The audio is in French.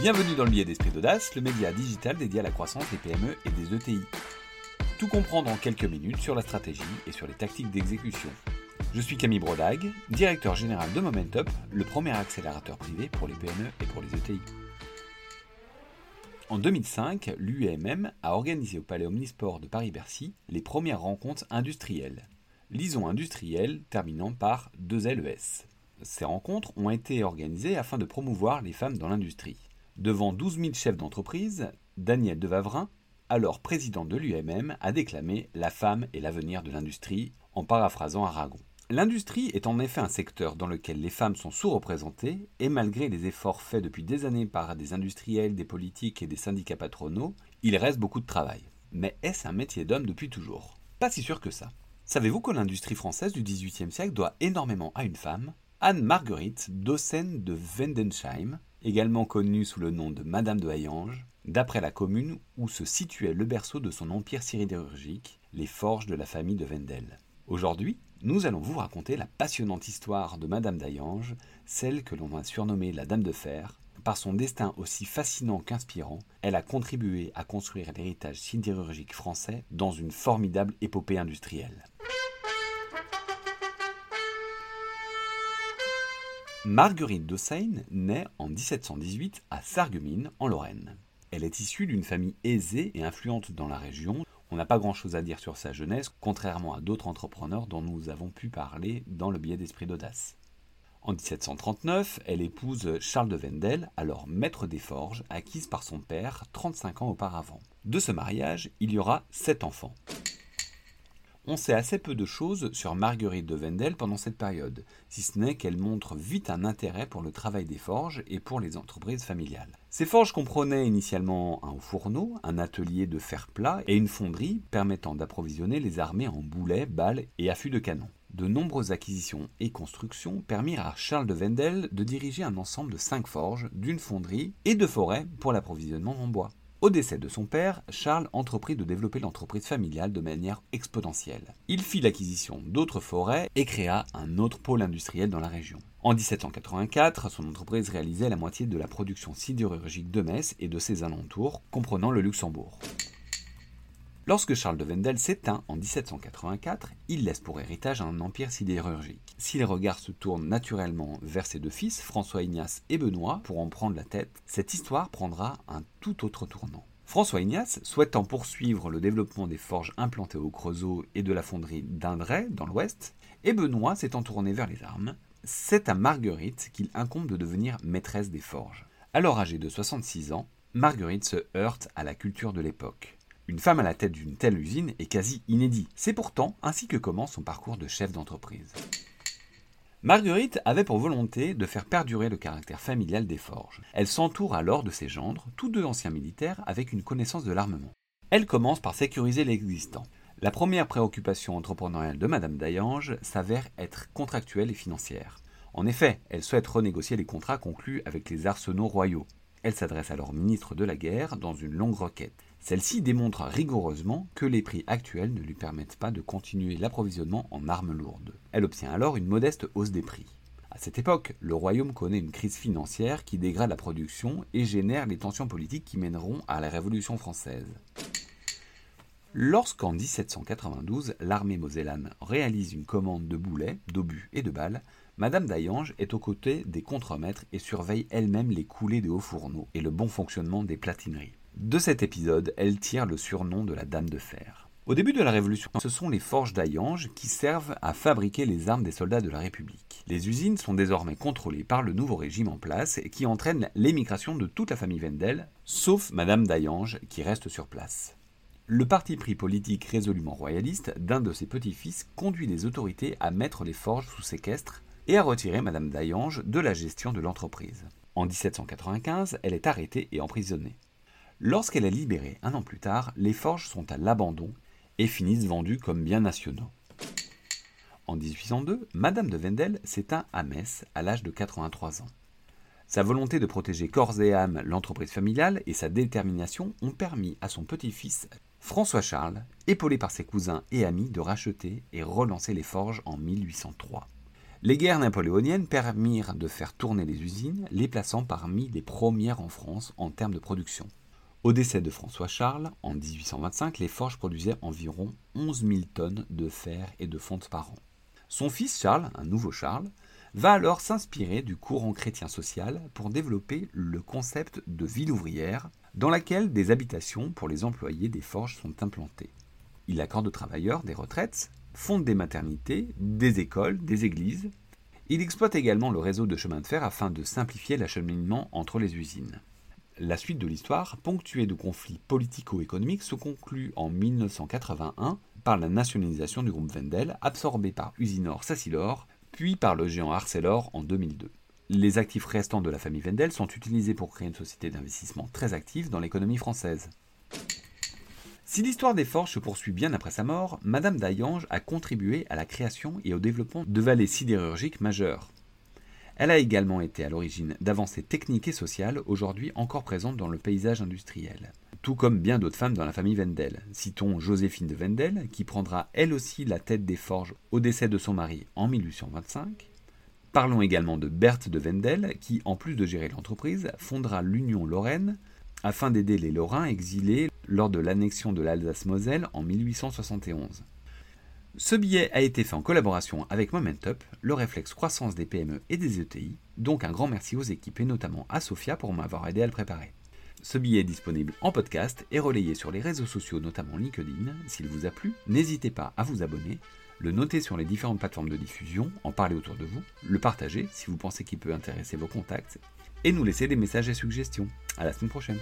Bienvenue dans le biais d'Esprit d'Audace, le média digital dédié à la croissance des PME et des ETI. Tout comprendre en quelques minutes sur la stratégie et sur les tactiques d'exécution. Je suis Camille Brodag, directeur général de Momentup, le premier accélérateur privé pour les PME et pour les ETI. En 2005, l'UEMM a organisé au Palais Omnisport de Paris-Bercy les premières rencontres industrielles. Lisons industrielles terminant par 2 LES. Ces rencontres ont été organisées afin de promouvoir les femmes dans l'industrie. Devant 12 000 chefs d'entreprise, Daniel Devavrin, alors président de l'UMM, a déclamé La femme est l'avenir de l'industrie, en paraphrasant Aragon. L'industrie est en effet un secteur dans lequel les femmes sont sous-représentées, et malgré les efforts faits depuis des années par des industriels, des politiques et des syndicats patronaux, il reste beaucoup de travail. Mais est-ce un métier d'homme depuis toujours? Pas si sûr que ça. Savez-vous que l'industrie française du XVIIIe siècle doit énormément à une femme Anne-Marguerite Dossen de Wendensheim, également connue sous le nom de Madame de Hayange, d'après la commune où se situait le berceau de son empire sidérurgique, les forges de la famille de Wendel. Aujourd'hui, nous allons vous raconter la passionnante histoire de Madame d'Hayange, celle que l'on a surnommée la Dame de Fer. Par son destin aussi fascinant qu'inspirant, elle a contribué à construire l'héritage sidérurgique français dans une formidable épopée industrielle. Marguerite de naît en 1718 à Sarreguemines, en Lorraine. Elle est issue d'une famille aisée et influente dans la région. On n'a pas grand-chose à dire sur sa jeunesse, contrairement à d'autres entrepreneurs dont nous avons pu parler dans le biais d'Esprit d'Audace. En 1739, elle épouse Charles de Wendel, alors maître des forges, acquise par son père 35 ans auparavant. De ce mariage, il y aura sept enfants. On sait assez peu de choses sur Marguerite de Wendel pendant cette période, si ce n'est qu'elle montre vite un intérêt pour le travail des forges et pour les entreprises familiales. Ces forges comprenaient initialement un fourneau, un atelier de fer plat et une fonderie permettant d'approvisionner les armées en boulets, balles et affûts de canon. De nombreuses acquisitions et constructions permirent à Charles de Wendel de diriger un ensemble de cinq forges, d'une fonderie et de forêts pour l'approvisionnement en bois. Au décès de son père, Charles entreprit de développer l'entreprise familiale de manière exponentielle. Il fit l'acquisition d'autres forêts et créa un autre pôle industriel dans la région. En 1784, son entreprise réalisait la moitié de la production sidérurgique de Metz et de ses alentours, comprenant le Luxembourg. Lorsque Charles de Wendel s'éteint en 1784, il laisse pour héritage un empire sidérurgique. Si les regards se tournent naturellement vers ses deux fils, François Ignace et Benoît, pour en prendre la tête, cette histoire prendra un tout autre tournant. François Ignace, souhaitant poursuivre le développement des forges implantées au Creusot et de la fonderie d'Indray dans l'ouest, et Benoît s'étant tourné vers les armes, c'est à Marguerite qu'il incombe de devenir maîtresse des forges. Alors âgée de 66 ans, Marguerite se heurte à la culture de l'époque. Une femme à la tête d'une telle usine est quasi inédit. C'est pourtant ainsi que commence son parcours de chef d'entreprise. Marguerite avait pour volonté de faire perdurer le caractère familial des forges. Elle s'entoure alors de ses gendres, tous deux anciens militaires avec une connaissance de l'armement. Elle commence par sécuriser l'existant. La première préoccupation entrepreneuriale de Madame Dayange s'avère être contractuelle et financière. En effet, elle souhaite renégocier les contrats conclus avec les arsenaux royaux. Elle s'adresse alors au ministre de la Guerre dans une longue requête. Celle-ci démontre rigoureusement que les prix actuels ne lui permettent pas de continuer l'approvisionnement en armes lourdes. Elle obtient alors une modeste hausse des prix. À cette époque, le royaume connaît une crise financière qui dégrade la production et génère les tensions politiques qui mèneront à la Révolution française. Lorsqu'en 1792, l'armée mosellane réalise une commande de boulets, d'obus et de balles, Madame d'Ayange est aux côtés des contremaîtres et surveille elle-même les coulées des hauts fourneaux et le bon fonctionnement des platineries. De cet épisode, elle tire le surnom de la Dame de Fer. Au début de la Révolution, ce sont les forges d'Ayange qui servent à fabriquer les armes des soldats de la République. Les usines sont désormais contrôlées par le nouveau régime en place et qui entraîne l'émigration de toute la famille Wendel, sauf Madame d'Ayange qui reste sur place. Le parti pris politique résolument royaliste d'un de ses petits-fils conduit les autorités à mettre les forges sous séquestre et à retirer Madame d'Ayange de la gestion de l'entreprise. En 1795, elle est arrêtée et emprisonnée. Lorsqu'elle est libérée un an plus tard, les forges sont à l'abandon et finissent vendues comme biens nationaux. En 1802, Madame de Wendel s'éteint à Metz à l'âge de 83 ans. Sa volonté de protéger corps et âme l'entreprise familiale et sa détermination ont permis à son petit-fils François Charles, épaulé par ses cousins et amis, de racheter et relancer les forges en 1803. Les guerres napoléoniennes permirent de faire tourner les usines, les plaçant parmi les premières en France en termes de production. Au décès de François Charles, en 1825, les forges produisaient environ 11 000 tonnes de fer et de fonte par an. Son fils Charles, un nouveau Charles, va alors s'inspirer du courant chrétien social pour développer le concept de ville ouvrière, dans laquelle des habitations pour les employés des forges sont implantées. Il accorde aux travailleurs des retraites, fonde des maternités, des écoles, des églises. Il exploite également le réseau de chemin de fer afin de simplifier l'acheminement entre les usines. La suite de l'histoire, ponctuée de conflits politico-économiques, se conclut en 1981 par la nationalisation du groupe Wendel, absorbé par Usinor Sassilor, puis par le géant Arcelor en 2002. Les actifs restants de la famille Wendel sont utilisés pour créer une société d'investissement très active dans l'économie française. Si l'histoire des forges se poursuit bien après sa mort, Madame d'Ayange a contribué à la création et au développement de vallées sidérurgiques majeures. Elle a également été à l'origine d'avancées techniques et sociales aujourd'hui encore présentes dans le paysage industriel. Tout comme bien d'autres femmes dans la famille Wendel. Citons Joséphine de Wendel, qui prendra elle aussi la tête des forges au décès de son mari en 1825. Parlons également de Berthe de Wendel, qui, en plus de gérer l'entreprise, fondera l'Union Lorraine afin d'aider les Lorrains exilés lors de l'annexion de l'Alsace-Moselle en 1871. Ce billet a été fait en collaboration avec Momentup, le réflexe croissance des PME et des ETI, donc un grand merci aux équipes et notamment à Sophia pour m'avoir aidé à le préparer. Ce billet est disponible en podcast et relayé sur les réseaux sociaux, notamment LinkedIn. S'il vous a plu, n'hésitez pas à vous abonner, le noter sur les différentes plateformes de diffusion, en parler autour de vous, le partager si vous pensez qu'il peut intéresser vos contacts, et nous laisser des messages et suggestions. À la semaine prochaine.